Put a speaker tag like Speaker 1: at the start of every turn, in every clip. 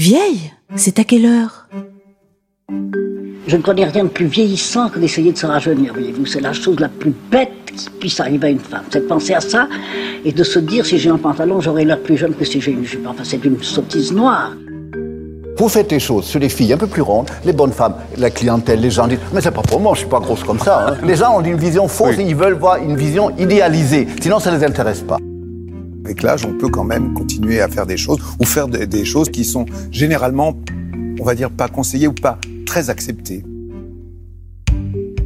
Speaker 1: Vieille C'est à quelle heure?
Speaker 2: Je ne connais rien de plus vieillissant que d'essayer de se rajeunir, voyez-vous. C'est la chose la plus bête qui puisse arriver à une femme. C'est de penser à ça et de se dire si j'ai un pantalon, j'aurai l'air plus jeune que si j'ai une jupe. Enfin, c'est une sottise noire.
Speaker 3: Vous faites les choses sur les filles un peu plus rondes, les bonnes femmes, la clientèle, les gens disent Mais c'est pas pour moi, je suis pas grosse comme ça. hein. Les gens ont une vision fausse et ils veulent voir une vision idéalisée. Sinon, ça les intéresse pas.
Speaker 4: Avec on peut quand même continuer à faire des choses ou faire des, des choses qui sont généralement, on va dire, pas conseillées ou pas très acceptées.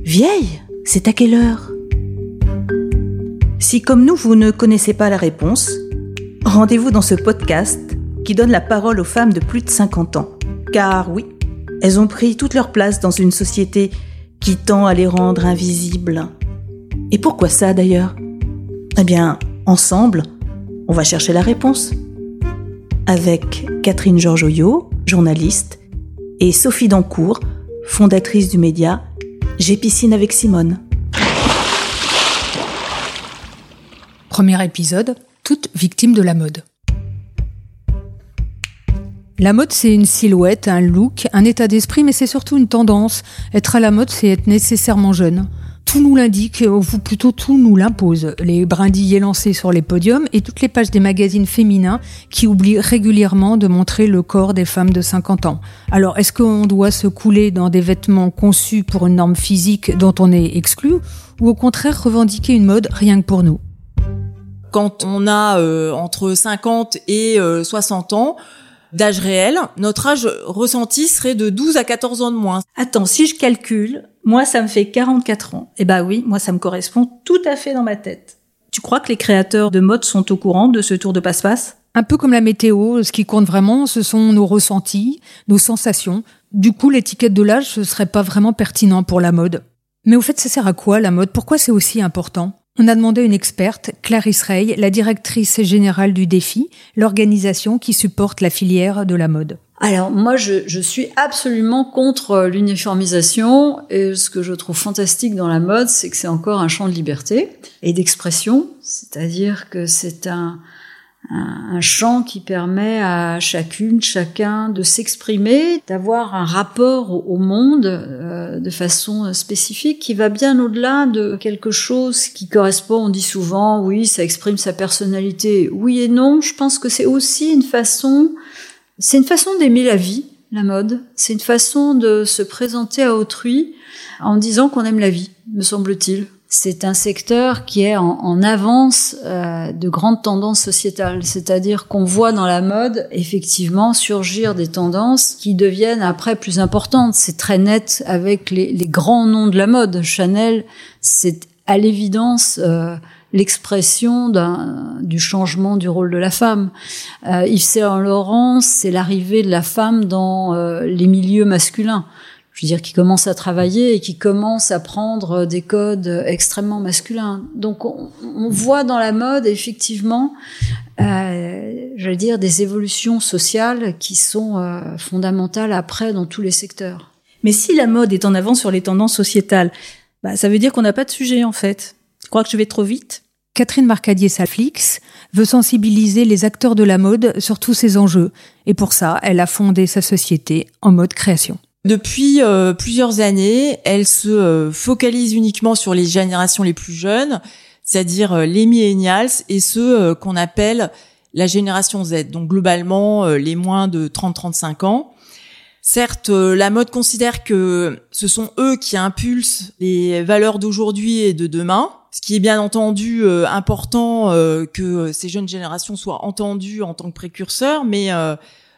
Speaker 1: Vieille C'est à quelle heure? Si comme nous, vous ne connaissez pas la réponse, rendez-vous dans ce podcast qui donne la parole aux femmes de plus de 50 ans. Car oui, elles ont pris toute leur place dans une société qui tend à les rendre invisibles. Et pourquoi ça d'ailleurs? Eh bien, ensemble, on va chercher la réponse. Avec Catherine Georgoyot, journaliste, et Sophie Dancourt, fondatrice du média J'ai avec Simone.
Speaker 5: Premier épisode, toutes victimes de la mode. La mode, c'est une silhouette, un look, un état d'esprit, mais c'est surtout une tendance. Être à la mode, c'est être nécessairement jeune. Tout nous l'indique, ou plutôt tout nous l'impose. Les brindilles lancés sur les podiums et toutes les pages des magazines féminins qui oublient régulièrement de montrer le corps des femmes de 50 ans. Alors, est-ce qu'on doit se couler dans des vêtements conçus pour une norme physique dont on est exclu, ou au contraire revendiquer une mode rien que pour nous?
Speaker 6: Quand on a euh, entre 50 et euh, 60 ans d'âge réel, notre âge ressenti serait de 12 à 14 ans de moins.
Speaker 1: Attends, si je calcule, moi ça me fait 44 ans. Eh bah oui, moi ça me correspond tout à fait dans ma tête. Tu crois que les créateurs de mode sont au courant de ce tour de passe-passe?
Speaker 5: Un peu comme la météo, ce qui compte vraiment, ce sont nos ressentis, nos sensations. Du coup, l'étiquette de l'âge, ce serait pas vraiment pertinent pour la mode. Mais au fait, ça sert à quoi la mode? Pourquoi c'est aussi important? On a demandé une experte, Clarisse Rey, la directrice générale du Défi, l'organisation qui supporte la filière de la mode.
Speaker 7: Alors moi, je, je suis absolument contre l'uniformisation et ce que je trouve fantastique dans la mode, c'est que c'est encore un champ de liberté et d'expression, c'est-à-dire que c'est un, un, champ qui permet à chacune, chacun de s'exprimer, d'avoir un rapport au, au monde euh, de façon spécifique qui va bien au-delà de quelque chose qui correspond, on dit souvent, oui, ça exprime sa personnalité. Oui et non, je pense que c'est aussi une façon, c'est une façon d'aimer la vie, la mode. C'est une façon de se présenter à autrui en disant qu'on aime la vie, me semble-t-il c'est un secteur qui est en, avance euh, de grandes tendances sociétales. C'est-à-dire qu'on voit dans la mode effectivement surgir des tendances qui deviennent après plus importantes. C'est très net avec les, les, grands noms de la mode. Chanel, c'est à l'évidence euh, l'expression du changement du rôle de la femme. Euh, Yves Saint Laurent, c'est l'arrivée de la femme dans euh, les milieux masculins je veux dire, qui commence à travailler et qui commence à prendre des codes extrêmement masculins. Donc, on, on voit dans la mode, effectivement, euh, je veux dire, des évolutions sociales qui sont euh, fondamentales après dans tous les secteurs.
Speaker 1: Mais si la mode est en avant sur les tendances sociétales, bah, ça veut dire qu'on n'a pas de sujet, en fait. Tu crois que je vais trop vite?
Speaker 5: Catherine Marcadier-Salflix veut sensibiliser les acteurs de la mode sur tous ces enjeux. Et pour ça, elle a fondé sa société en mode création.
Speaker 6: Depuis euh, plusieurs années, elle se euh, focalise uniquement sur les générations les plus jeunes, c'est-à-dire euh, les millennials et ceux qu'on appelle la génération Z, donc globalement les moins de 30-35 ans. Certes, la mode considère que ce sont eux qui impulsent les valeurs d'aujourd'hui et de demain, ce qui est bien entendu important que ces jeunes générations soient entendues en tant que précurseurs, mais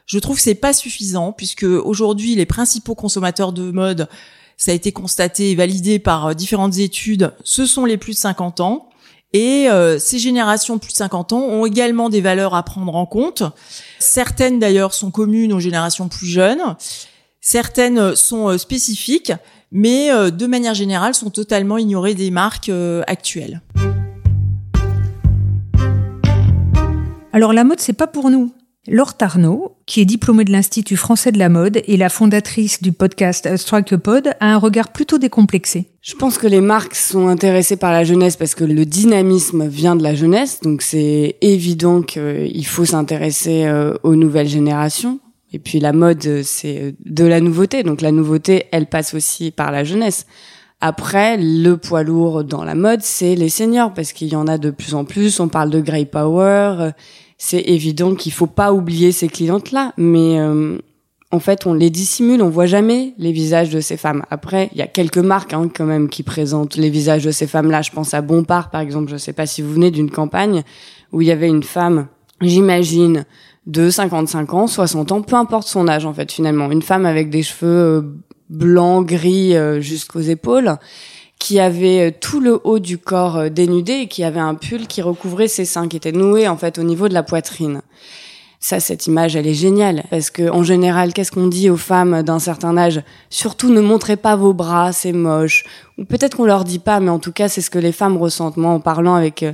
Speaker 6: je trouve que c'est pas suffisant puisque aujourd'hui les principaux consommateurs de mode, ça a été constaté et validé par euh, différentes études, ce sont les plus de 50 ans. Et euh, ces générations plus de 50 ans ont également des valeurs à prendre en compte. Certaines d'ailleurs sont communes aux générations plus jeunes. Certaines sont euh, spécifiques, mais de manière générale sont totalement ignorées des marques actuelles.
Speaker 5: Alors la mode, c'est pas pour nous. Laure Tarnot, qui est diplômée de l'Institut français de la mode et la fondatrice du podcast Strike a Pod, a un regard plutôt décomplexé.
Speaker 8: Je pense que les marques sont intéressées par la jeunesse parce que le dynamisme vient de la jeunesse, donc c'est évident qu'il faut s'intéresser aux nouvelles générations. Et puis la mode, c'est de la nouveauté. Donc la nouveauté, elle passe aussi par la jeunesse. Après, le poids lourd dans la mode, c'est les seniors, parce qu'il y en a de plus en plus. On parle de Grey Power. C'est évident qu'il faut pas oublier ces clientes-là, mais euh, en fait, on les dissimule, on voit jamais les visages de ces femmes. Après, il y a quelques marques hein, quand même qui présentent les visages de ces femmes-là. Je pense à Bompard, par exemple. Je sais pas si vous venez d'une campagne où il y avait une femme, j'imagine, de 55 ans, 60 ans, peu importe son âge en fait finalement. Une femme avec des cheveux euh, blancs, gris euh, jusqu'aux épaules, qui avait euh, tout le haut du corps dénudé et qui avait un pull qui recouvrait ses seins, qui était noué en fait au niveau de la poitrine. Ça, cette image, elle est géniale parce que en général, qu'est-ce qu'on dit aux femmes d'un certain âge? Surtout, ne montrez pas vos bras, c'est moche. Ou peut-être qu'on leur dit pas, mais en tout cas, c'est ce que les femmes ressentent. Moi, en parlant avec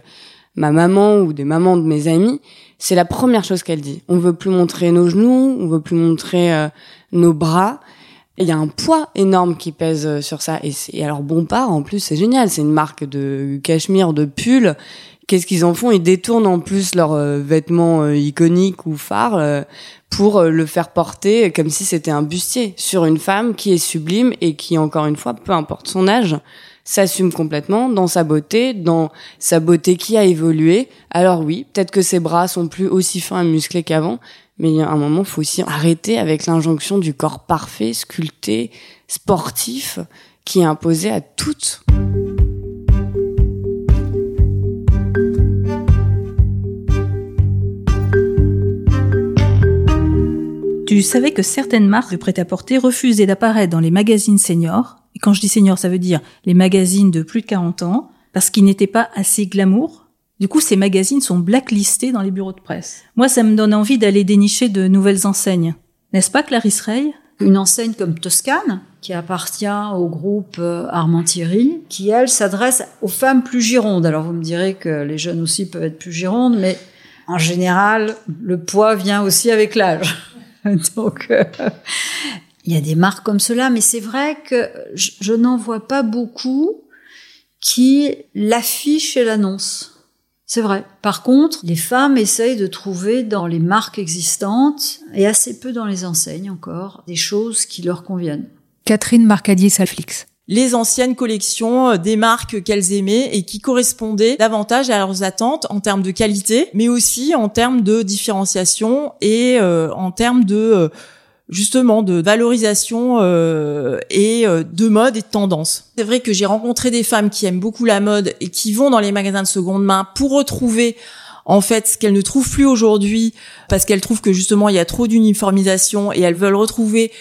Speaker 8: ma maman ou des mamans de mes amis, c'est la première chose qu'elle dit. On veut plus montrer nos genoux, on veut plus montrer euh, nos bras. Il y a un poids énorme qui pèse euh, sur ça. Et, alors Bompard, en plus, c'est génial. C'est une marque de cachemire, de pull. Qu'est-ce qu'ils en font? Ils détournent en plus leurs euh, vêtements iconiques ou phares pour le faire porter comme si c'était un bustier sur une femme qui est sublime et qui, encore une fois, peu importe son âge, s'assume complètement dans sa beauté, dans sa beauté qui a évolué. Alors oui, peut-être que ses bras sont plus aussi fins et musclés qu'avant, mais il y a un moment, faut aussi arrêter avec l'injonction du corps parfait, sculpté, sportif, qui est imposé à toutes.
Speaker 1: Tu savais que certaines marques de prêt-à-porter refusaient d'apparaître dans les magazines seniors et quand je dis senior, ça veut dire les magazines de plus de 40 ans, parce qu'ils n'étaient pas assez glamour. Du coup, ces magazines sont blacklistés dans les bureaux de presse. Moi, ça me donne envie d'aller dénicher de nouvelles enseignes. N'est-ce pas, Clarisse Rey?
Speaker 7: Une enseigne comme Toscane, qui appartient au groupe euh, Armand Thierry, qui, elle, s'adresse aux femmes plus girondes. Alors, vous me direz que les jeunes aussi peuvent être plus girondes, mais en général, le poids vient aussi avec l'âge. Donc, euh, il y a des marques comme cela, mais c'est vrai que je, n'en vois pas beaucoup qui l'affichent et l'annoncent. C'est vrai. Par contre, les femmes essayent de trouver dans les marques existantes, et assez peu dans les enseignes encore, des choses qui leur conviennent.
Speaker 5: Catherine Marcadier-Salflix
Speaker 6: les anciennes collections euh, des marques qu'elles aimaient et qui correspondaient davantage à leurs attentes en termes de qualité, mais aussi en termes de différenciation et euh, en termes de euh, justement de valorisation euh, et euh, de mode et de tendance. C'est vrai que j'ai rencontré des femmes qui aiment beaucoup la mode et qui vont dans les magasins de seconde main pour retrouver en fait ce qu'elles ne trouvent plus aujourd'hui parce qu'elles trouvent que justement il y a trop d'uniformisation et elles veulent retrouver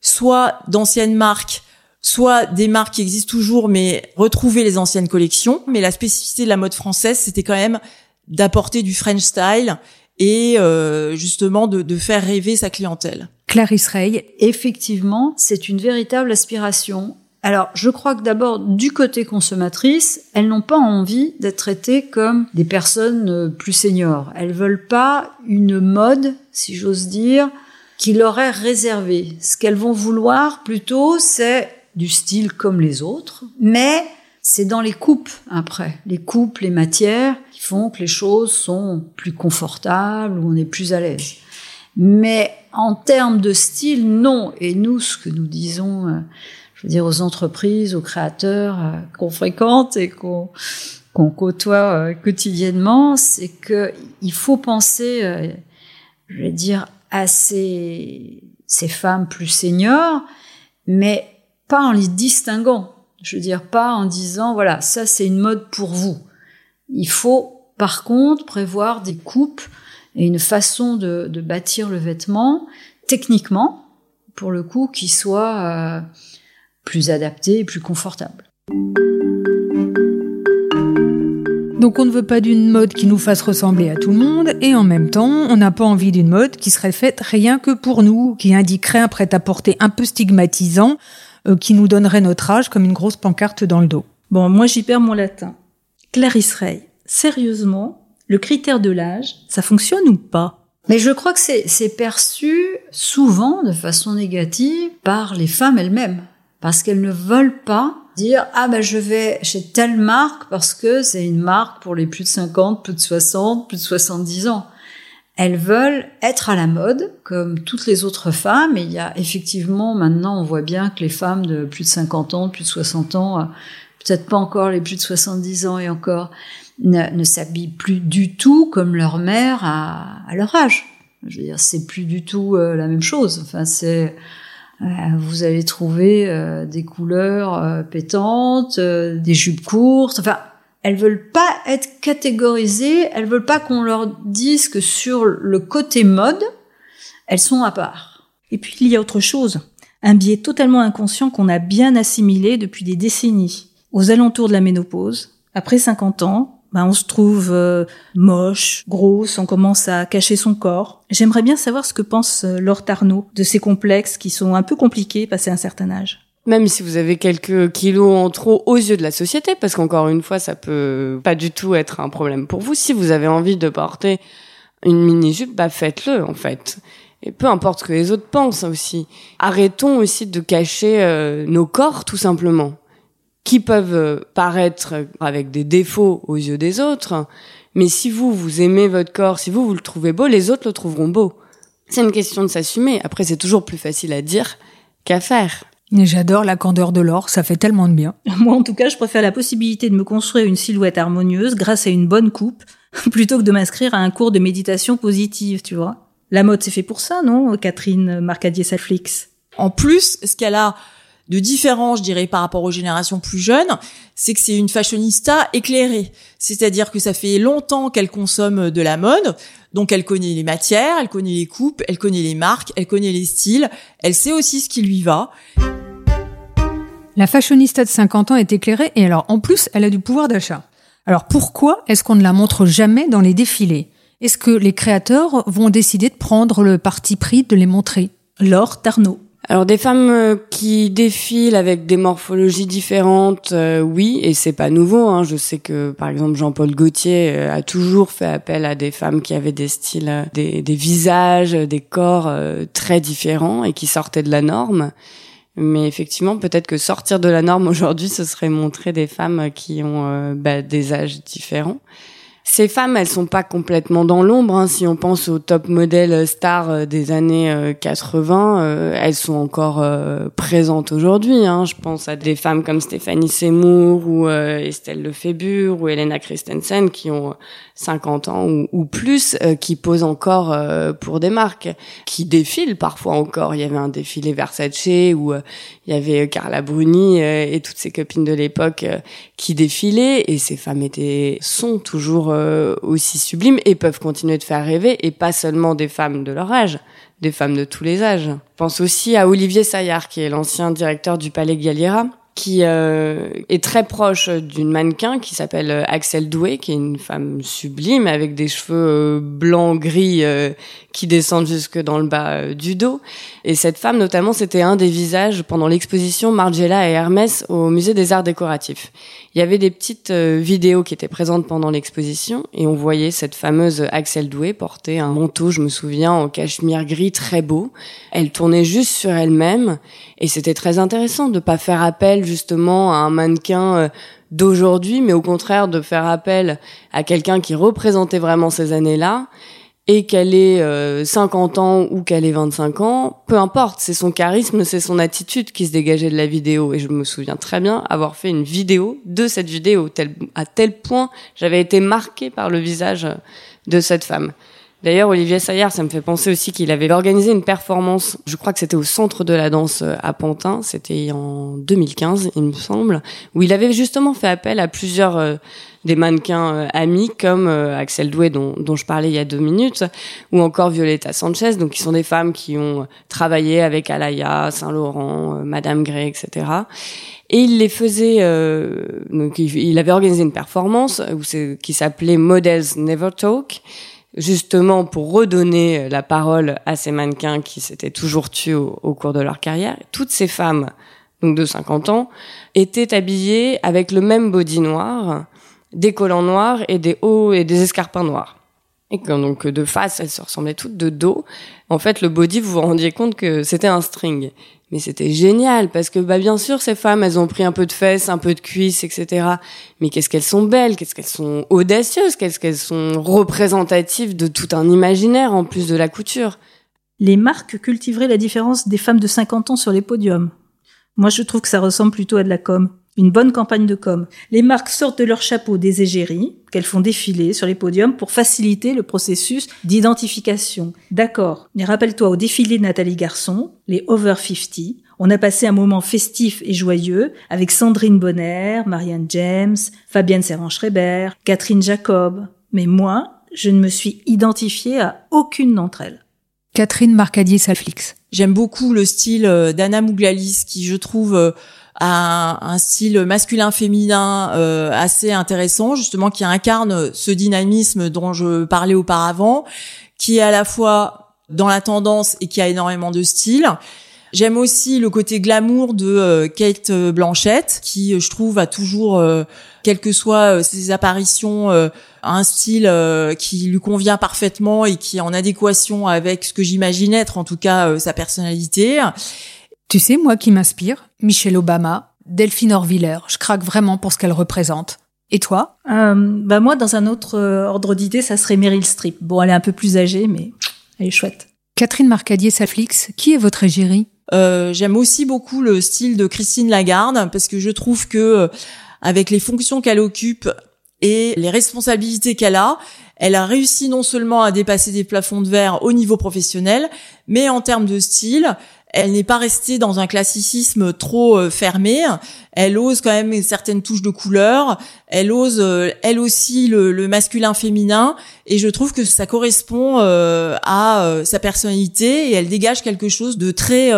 Speaker 6: soit d'anciennes marques soit des marques qui existent toujours mais retrouver les anciennes collections mais la spécificité de la mode française c'était quand même d'apporter du French style et euh, justement de, de, faire rêver sa clientèle.
Speaker 5: Clarisse Rey.
Speaker 7: Effectivement, c'est une véritable aspiration. Alors, je crois que d'abord, du côté consommatrice, elles n'ont pas envie d'être traitées comme des personnes euh, plus seniors. Elles veulent pas une mode, si j'ose dire, qui leur est réservée. Ce qu'elles vont vouloir plutôt, c'est du style comme les autres, mais c'est dans les coupes après, les coupes, les matières qui font que les choses sont plus confortables ou on est plus à l'aise. Mais en termes de style, non. Et nous, ce que nous disons, euh, je veux dire, aux entreprises, aux créateurs euh, qu'on fréquente et qu'on qu'on côtoie euh, quotidiennement, c'est que il faut penser, je vais dire, à ces, ces femmes plus seniors, mais pas en les distinguant. Je veux dire, pas en disant, voilà, ça c'est une mode pour vous. Il faut, par contre, prévoir des coupes et une façon de, bâtir le vêtement, techniquement, pour le coup, qui soit euh, plus adapté et plus confortable.
Speaker 5: Donc on ne veut pas d'une mode qui nous fasse ressembler à tout le monde et en même temps on n'a pas envie d'une mode qui serait faite rien que pour nous, qui indiquerait un prêt-à-porter un peu stigmatisant qui nous donnerait notre âge comme une grosse pancarte dans le dos.
Speaker 1: Bon, moi j'y perds mon latin. Clarisse Rey, sérieusement, le critère de l'âge, ça fonctionne ou pas?
Speaker 7: Mais je crois que c'est perçu souvent de façon négative par les femmes elles-mêmes, parce qu'elles ne veulent pas dire ah ben je vais chez telle marque parce que c'est une marque pour les plus de 50, plus de 60, plus de 70 ans. Elles veulent être à la mode, comme toutes les autres femmes. Et il y a effectivement, maintenant, on voit bien que les femmes de plus de 50 ans, de plus de 60 ans, euh, peut-être pas encore les plus de 70 ans et encore, ne, s'habillent plus du tout comme leur mère à, leur âge. Je veux dire, c'est plus du tout euh, la même chose. Enfin, c'est euh, vous allez trouver des couleurs pétantes, des jupes courtes. Enfin, elles veulent pas être catégorisées, elles veulent pas qu'on leur dise que sur le côté mode, elles sont à part.
Speaker 1: Et puis il y a autre chose, un biais totalement inconscient qu'on a bien assimilé depuis des décennies. Aux alentours de la ménopause, après 50 ans, ben on se trouve euh, moche, grosse, on commence à cacher son corps. J'aimerais bien savoir ce que pense euh, Laure Tarnot de ces complexes qui sont un peu compliqués passé un certain âge
Speaker 8: même si vous avez quelques kilos en trop aux yeux de la société, parce qu'encore une fois, ça peut pas du tout être un problème pour vous. Si vous avez envie de porter une mini-jupe, bah faites-le en fait. Et peu importe ce que les autres pensent aussi. Arrêtons aussi de cacher euh, nos corps tout simplement, qui peuvent euh, paraître avec des défauts aux yeux des autres. Mais si vous, vous aimez votre corps, si vous, vous le trouvez beau, les autres le trouveront beau. C'est une question de s'assumer. Après, c'est toujours plus facile à dire qu'à faire.
Speaker 5: J'adore la candeur de l'or, ça fait tellement de bien.
Speaker 1: Moi, en tout cas, je préfère la possibilité de me construire une silhouette harmonieuse grâce à une bonne coupe, plutôt que de m'inscrire à un cours de méditation positive, tu vois. La mode, c'est fait pour ça, non, Catherine Marcadier-Salflix?
Speaker 6: En plus, ce qu'elle a de différent, je dirais, par rapport aux générations plus jeunes, c'est que c'est une fashionista éclairée. C'est-à-dire que ça fait longtemps qu'elle consomme de la mode, donc elle connaît les matières, elle connaît les coupes, elle connaît les marques, elle connaît les styles, elle sait aussi ce qui lui va.
Speaker 5: La fashionista de 50 ans est éclairée et alors en plus, elle a du pouvoir d'achat. Alors pourquoi est-ce qu'on ne la montre jamais dans les défilés? Est-ce que les créateurs vont décider de prendre le parti pris de les montrer?
Speaker 1: Laure Tarnot.
Speaker 8: Alors des femmes euh, qui défilent avec des morphologies différentes, euh, oui, et c'est pas nouveau. Hein. Je sais que par exemple Jean-Paul Gaultier euh, a toujours fait appel à des femmes qui avaient des styles, des, des visages, des corps très différents et qui sortaient de la norme. Mais effectivement, peut-être que sortir de la norme aujourd'hui, ce serait montrer des femmes qui ont bah, des âges différents. Ces femmes, elles sont pas complètement dans l'ombre. Hein. Si on pense aux top modèles stars euh, des années 80, euh, euh, elles sont encore présentes aujourd'hui. Hein. Je pense à des femmes comme Stéphanie Seymour ou Estelle Lefébure ou Elena Christensen qui ont 50 ans ou, plus, qui posent encore pour des marques, qui défilent parfois encore. Il y avait un défilé Versace où il y avait Carla Bruni et toutes ses copines de l'époque qui défilaient et ces femmes étaient sont toujours euh, aussi sublimes et peuvent continuer de faire rêver et pas seulement des femmes de leur âge, des femmes de tous les âges. Pense aussi à Olivier Saillard qui est l'ancien directeur du Palais Galliera qui euh, est très proche d'une mannequin qui s'appelle euh, Axel Doué, qui est une femme sublime avec des cheveux euh, blancs gris qui descendent jusque dans le bas du dos. Et cette femme, notamment, c'était un des visages pendant l'exposition Margiela et Hermès au Musée des Arts Décoratifs. Il y avait des petites vidéos qui étaient présentes pendant l'exposition et on voyait cette fameuse Axel Doué porter un manteau, je me souviens, en cachemire gris très beau. Elle tournait juste sur elle-même et c'était très intéressant de pas faire appel justement à un mannequin euh, d'aujourd'hui, mais au contraire de faire appel à quelqu'un qui représentait vraiment ces années-là et qu'elle ait 50 euh, ans ou qu'elle ait 25 ans, peu importe, c'est son charisme, c'est son attitude qui se dégageait de la vidéo. Et je me souviens très bien avoir fait une vidéo de cette vidéo, à tel point j'avais été marquée par le visage de cette femme. D'ailleurs, Olivier Saillard, ça me fait penser aussi qu'il avait organisé une performance, je crois que c'était au Centre de la Danse euh, à Pantin, c'était en 2015, il me semble, où il avait justement fait appel à plusieurs euh, des mannequins euh, amis comme Axel Doué dont, je parlais il y a deux minutes, ou encore Violetta Sanchez, donc qui sont des femmes qui ont travaillé avec Alaya, Saint-Laurent, Madame Gray, etc. Et il les faisait, donc il, avait organisé une performance qui s'appelait Models Never Talk, justement pour redonner la parole à ces mannequins qui s'étaient toujours tués au, cours de leur carrière. Toutes ces femmes, donc de 50 ans, étaient habillées avec le même body noir, des collants noirs et des hauts et des escarpins noirs. Et donc de face, elles se ressemblaient toutes de dos. En fait, le body, vous vous rendiez compte que c'était un string. Mais c'était génial parce que bah bien sûr ces femmes elles ont pris un peu de fesses, un peu de cuisses, etc. Mais qu'est-ce qu'elles sont belles, qu'est-ce qu'elles sont audacieuses, qu'est-ce qu'elles sont représentatives de tout un imaginaire en plus de la couture.
Speaker 1: Les marques cultiveraient la différence des femmes de 50 ans sur les podiums. Moi je trouve que ça ressemble plutôt à de la com. Une bonne campagne de com. Les marques sortent de leur chapeau des égéries qu'elles font défiler sur les podiums pour faciliter le processus d'identification. D'accord. Mais rappelle-toi au défilé de Nathalie Garçon, les Over 50, on a passé un moment festif et joyeux avec Sandrine Bonner, Marianne James, Fabienne Serran-Schreiber, Catherine Jacob. Mais moi, je ne me suis identifiée à aucune d'entre elles.
Speaker 5: Catherine Marcadier-Salflix.
Speaker 6: J'aime beaucoup le style euh, d'Anna Mouglalis qui, je trouve, euh, a un, style masculin-féminin euh, assez intéressant, justement, qui incarne ce dynamisme dont je parlais auparavant, qui est à la fois dans la tendance et qui a énormément de style. J'aime aussi le côté glamour de Kate Blanchett, qui je trouve a toujours, quelles que soient ses apparitions, un style qui lui convient parfaitement et qui est en adéquation avec ce que j'imagine être, en tout cas sa personnalité.
Speaker 5: Tu sais, moi qui m'inspire, Michelle Obama, Delphine Orviller, je craque vraiment pour ce qu'elle représente. Et toi?
Speaker 1: Euh, Bah moi, dans un autre euh, ordre d'idée, ça serait Meryl Streep. Bon, elle est un peu plus âgée, mais elle est chouette.
Speaker 5: Catherine Marcadier-Saflix, qui est votre égérie?
Speaker 6: Euh, J'aime aussi beaucoup le style de Christine Lagarde parce que je trouve que euh, avec les fonctions qu'elle occupe et les responsabilités qu'elle a, elle a réussi non seulement à dépasser des plafonds de verre au niveau professionnel, mais en termes de style, elle n'est pas restée dans un classicisme trop euh, fermé. Elle ose quand même certaines touches de couleur. Elle ose, euh, elle aussi, le, masculin-féminin. Et je trouve que ça correspond euh, à sa personnalité et elle dégage quelque chose de très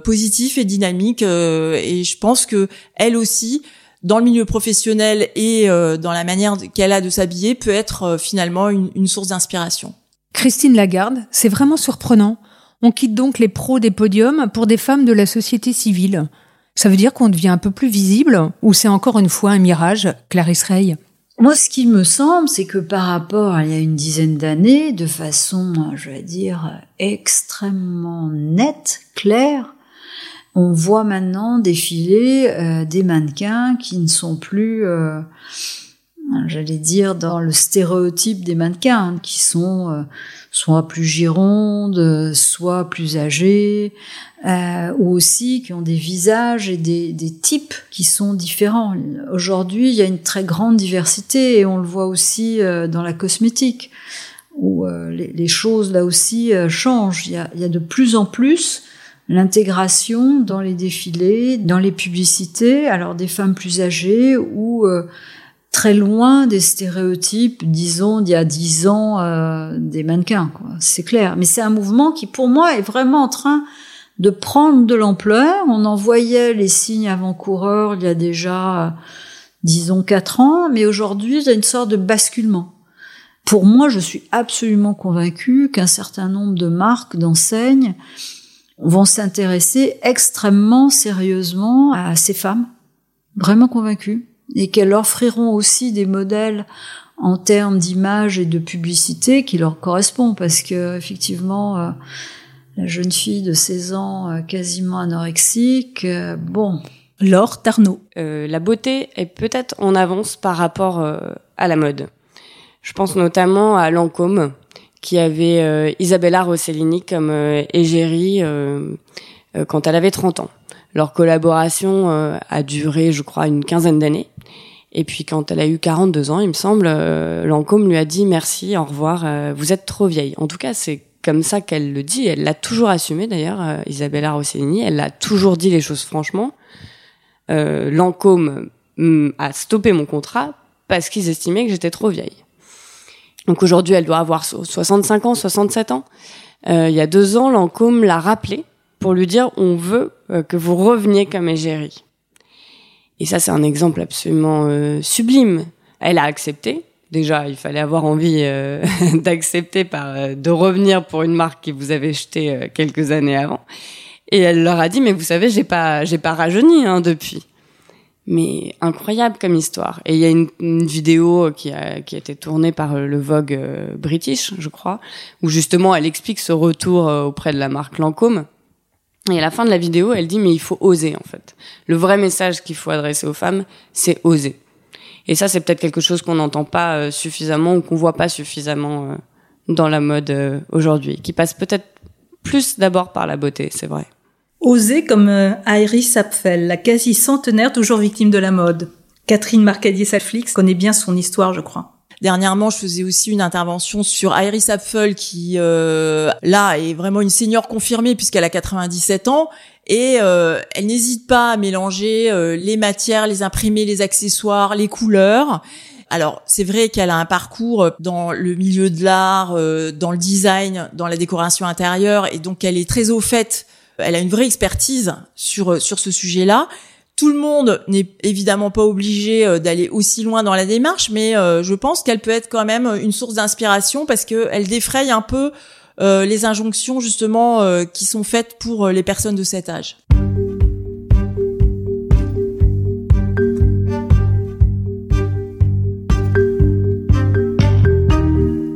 Speaker 6: positif et dynamique. et je pense que elle aussi, dans le milieu professionnel et dans la manière qu'elle a de s'habiller, peut être finalement une, une source d'inspiration.
Speaker 5: Christine Lagarde, c'est vraiment surprenant. On quitte donc les pros des podiums pour des femmes de la société civile. Ça veut dire qu'on devient un peu plus visible ou c'est encore une fois un mirage, Clarisse Rey?
Speaker 7: Moi, ce qui me semble, c'est que par rapport à il y a une dizaine d'années, de façon, je vais dire, extrêmement nette, claire, on voit maintenant défiler euh, des mannequins qui ne sont plus, euh, j'allais dire, dans le stéréotype des mannequins, qui sont euh, soit plus girondes, soit plus âgées, euh, ou aussi qui ont des visages et des, des types qui sont différents. Aujourd'hui, il y a une très grande diversité et on le voit aussi euh, dans la cosmétique, où euh, les, les, choses là aussi euh, changent. Il y, a, il y a de plus en plus l'intégration dans les défilés, dans les publicités, alors des femmes plus âgées ou très loin des stéréotypes, disons, d'il y a dix ans euh, des mannequins. C'est clair. Mais c'est un mouvement qui, pour moi, est vraiment en train de prendre de l'ampleur. On en voyait les signes avant-coureurs il y a déjà, euh, disons, quatre ans, mais aujourd'hui, il y a une sorte de basculement. Pour moi, je suis absolument convaincue qu'un certain nombre de marques, d'enseignes, vont s'intéresser extrêmement sérieusement à ces femmes. Vraiment convaincue et qu'elles offriront aussi des modèles en termes d'image et de publicité qui leur correspondent parce que effectivement euh, la jeune fille de 16 ans euh, quasiment anorexique euh, bon.
Speaker 1: Laure Tarnot.
Speaker 8: La beauté est peut-être en avance par rapport à la mode. Je pense notamment à Lancôme qui avait Isabella Rossellini comme égérie quand elle avait 30 ans leur collaboration a duré je crois une quinzaine d'années et puis quand elle a eu 42 ans, il me semble, euh, Lancôme lui a dit merci, au revoir, euh, vous êtes trop vieille. En tout cas, c'est comme ça qu'elle le dit. Elle l'a toujours assumé d'ailleurs, euh, Isabella Rossellini. Elle a toujours dit les choses franchement. Euh, Lancôme mm, a stoppé mon contrat parce qu'ils estimaient que j'étais trop vieille. Donc aujourd'hui, elle doit avoir 65 ans, 67 ans. il y a deux ans, Lancôme l'a rappelé pour lui dire on veut que vous reveniez comme égérie. Et ça, c'est un exemple absolument euh, sublime. Elle a accepté. Déjà, il fallait avoir envie euh, d'accepter par euh, de revenir pour une marque qui vous avait jeté quelques années avant. Et elle leur a dit, mais vous savez, j'ai pas, j'ai pas rajeuni hein, depuis. Mais incroyable comme histoire. Et il y a une, une, vidéo qui a, qui a été tournée par le Vogue British, je crois, où justement elle explique ce retour auprès de la marque Lancôme Et à la fin de la vidéo, elle dit mais il faut oser en fait. Le vrai message qu'il faut adresser aux femmes, c'est oser. Et ça, c'est peut-être quelque chose qu'on n'entend pas euh, suffisamment ou qu'on voit pas suffisamment euh, dans la mode euh, aujourd'hui, qui passe peut-être plus d'abord par la beauté, c'est vrai.
Speaker 1: Oser comme Iris Apfel, la quasi centenaire toujours victime de la mode. Catherine Marcadier-Salflix connaît bien son histoire, je crois.
Speaker 6: Dernièrement, je faisais aussi une intervention sur Iris Apfel qui, euh, là, est vraiment une senior confirmée puisqu'elle a 97 ans et euh, elle n'hésite pas à mélanger euh, les matières, les imprimés, les accessoires, les couleurs. Alors, c'est vrai qu'elle a un parcours dans le milieu de l'art, dans le design, dans la décoration intérieure, et donc elle est très au fait. Elle a une vraie expertise sur sur ce sujet-là. Tout le monde n'est évidemment pas obligé euh, d'aller aussi loin dans la démarche, mais euh, je pense qu'elle peut être quand même une source d'inspiration parce qu'elle défraye un peu euh, les injonctions justement qui sont faites pour les personnes de cet âge.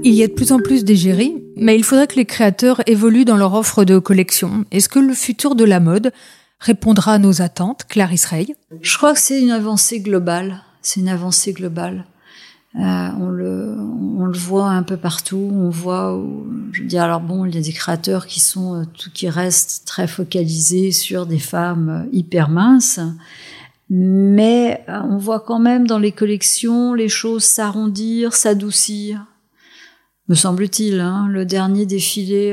Speaker 5: Il y a de plus en plus d'égéries, mais il faudrait que les créateurs évoluent dans leur offre de collection. Est-ce que le futur de la mode répondra à nos attentes, Clarisse Rey
Speaker 7: Je crois que c'est une avancée globale. C'est une avancée globale. Euh, on, le, on le voit un peu partout. On voit, je veux dire, alors bon, il y a des créateurs qui sont, euh, qui restent très focalisés sur des femmes euh, hyper minces, mais on voit quand même dans les collections les choses s'arrondir, s'adoucir. Me semble-t-il, hein, le dernier défilé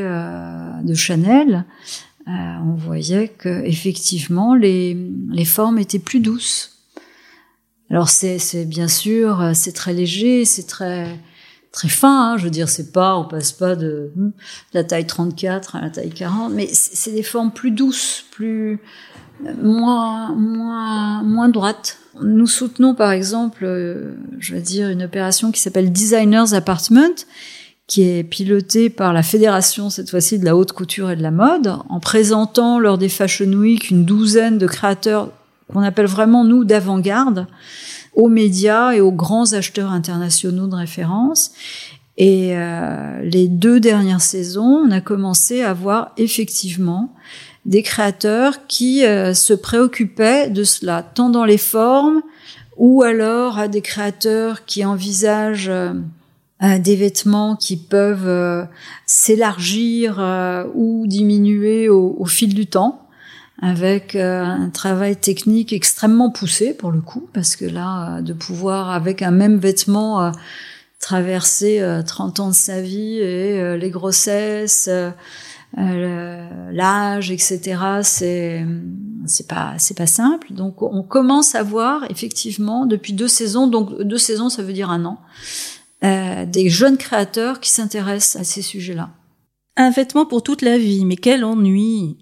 Speaker 7: de Chanel, euh, on voyait que effectivement les, les formes étaient plus douces. Alors c'est bien sûr euh, c'est très léger, c'est très très fin. Hein, je veux dire c'est pas on passe pas de, hmm, la taille 34 à la taille 40, mais c'est des formes plus douces, plus moins moins moins droites. Nous soutenons par exemple, euh, je veux dire une opération qui s'appelle Designers Apartment qui est piloté par la fédération cette fois-ci de la haute couture et de la mode, en présentant lors des Fashion Week une douzaine de créateurs qu'on appelle vraiment nous d'avant-garde aux médias et aux grands acheteurs internationaux de référence. Et euh, les deux dernières saisons, on a commencé à voir effectivement des créateurs qui euh, se préoccupaient de cela, tant dans les formes ou alors à des créateurs qui envisagent euh, euh, des vêtements qui peuvent euh, s'élargir euh, ou diminuer au, fil du temps avec un travail technique extrêmement poussé pour le coup parce que là de pouvoir avec un même vêtement traverser 30 ans de sa vie et les grossesses l'âge etc c'est c'est pas c'est pas simple. Donc on commence à voir effectivement depuis deux saisons donc deux saisons ça veut dire un an euh, des jeunes créateurs qui s'intéressent à ces sujets-là.
Speaker 1: Un vêtement pour toute la vie, mais quel ennui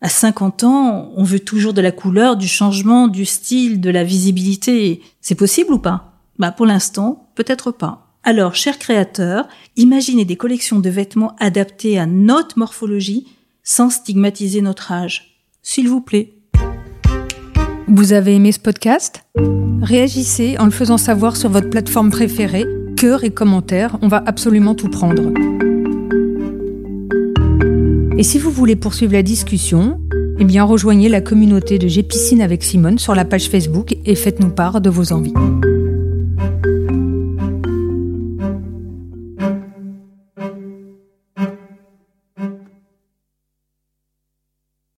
Speaker 1: À 50 ans, on veut toujours de la couleur, du changement, du style, de la visibilité. C'est possible ou pas? Bah pour l'instant, peut-être pas. Alors, chers créateurs, imaginez des collections de vêtements adaptés à notre morphologie sans stigmatiser notre âge. S'il vous plaît.
Speaker 5: Vous avez aimé ce podcast? Réagissez en le faisant savoir sur votre plateforme préférée cœur et commentaires, on va absolument tout prendre. Et si vous voulez poursuivre la discussion, eh bien rejoignez la communauté de J'ai Piscine avec Simone sur la page Facebook et faites-nous part de vos envies.